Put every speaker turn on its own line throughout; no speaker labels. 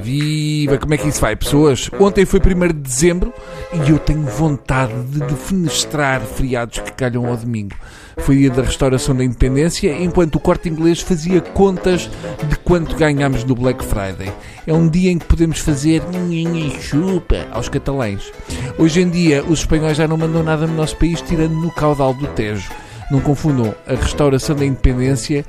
Viva! Como é que isso vai, pessoas? Ontem foi 1 de dezembro e eu tenho vontade de defenestrar feriados que calham ao domingo. Foi dia da restauração da independência, enquanto o corte inglês fazia contas de quanto ganhámos no Black Friday. É um dia em que podemos fazer chupa aos catalães. Hoje em dia, os espanhóis já não mandam nada no nosso país, tirando no caudal do Tejo. Não confundam a restauração da independência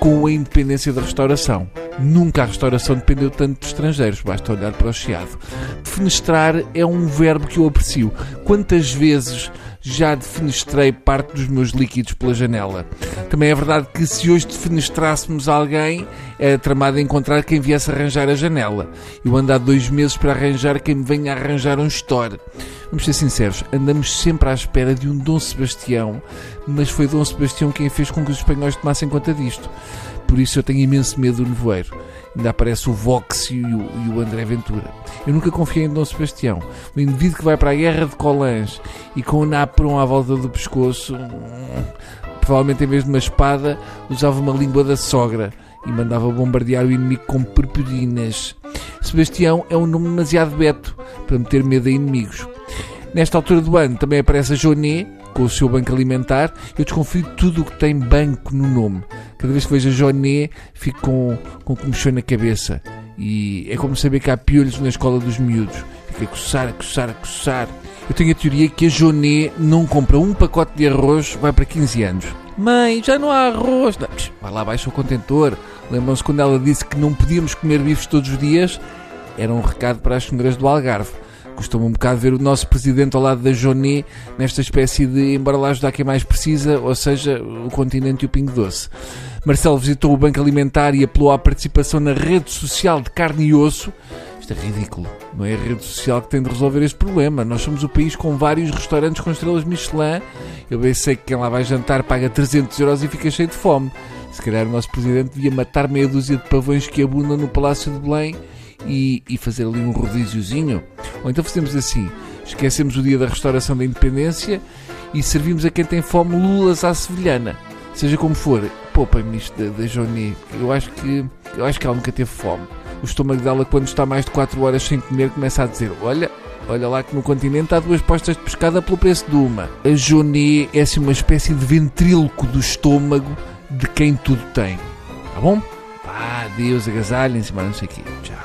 com a independência da restauração. Nunca a restauração dependeu tanto de estrangeiros, basta olhar para o Chiado. Defenestrar é um verbo que eu aprecio. Quantas vezes já defenestrei parte dos meus líquidos pela janela? Também é verdade que se hoje defenestrássemos alguém, era tramado encontrar quem viesse arranjar a janela. Eu ando há dois meses para arranjar quem me venha arranjar um store. Vamos ser sinceros, andamos sempre à espera de um Dom Sebastião, mas foi Dom Sebastião quem fez com que os espanhóis tomassem conta disto. Por isso eu tenho imenso medo do nevoeiro. Ainda aparece o Vox e o, e o André Ventura. Eu nunca confiei em Dom Sebastião. O indivíduo que vai para a guerra de colãs e com o napron à volta do pescoço, provavelmente em vez de uma espada, usava uma língua da sogra e mandava bombardear o inimigo com purpurinas. Sebastião é um nome demasiado beto para meter medo a inimigos. Nesta altura do ano também aparece a Joné, com o seu banco alimentar. Eu desconfio de tudo o que tem banco no nome. Cada vez que vejo a Joné, fico com, com comichão na cabeça. E é como saber que há piolhos na escola dos miúdos. Fica a coçar, a coçar, a coçar. Eu tenho a teoria que a Joné não compra um pacote de arroz, vai para 15 anos. Mãe, já não há arroz. Não, vai lá abaixo o contentor. Lembram-se quando ela disse que não podíamos comer bifes todos os dias? Era um recado para as senhoras do Algarve. Costuma um bocado ver o nosso presidente ao lado da Joné nesta espécie de embora lá ajudar quem mais precisa, ou seja, o continente e o pingo doce. Marcelo visitou o Banco Alimentar e apelou à participação na rede social de carne e osso. Isto é ridículo. Não é a rede social que tem de resolver este problema. Nós somos o país com vários restaurantes com estrelas Michelin. Eu bem sei que quem lá vai jantar paga 300 euros e fica cheio de fome. Se calhar o nosso presidente devia matar meia dúzia de pavões que abundam no Palácio de Belém e, e fazer ali um rodíziozinho. Ou então fazemos assim: esquecemos o dia da restauração da independência e servimos a quem tem fome lulas à sevilhana. Seja como for, poupem-me isto da, da Johnny. Eu acho que eu acho que ela nunca teve fome. O estômago dela, quando está mais de 4 horas sem comer, começa a dizer: Olha, olha lá que no continente há duas postas de pescada pelo preço de uma. A Joné é assim uma espécie de ventríloco do estômago de quem tudo tem. Tá bom? Vá, adeus, agasalhem-se, mas não sei o quê. Tchau.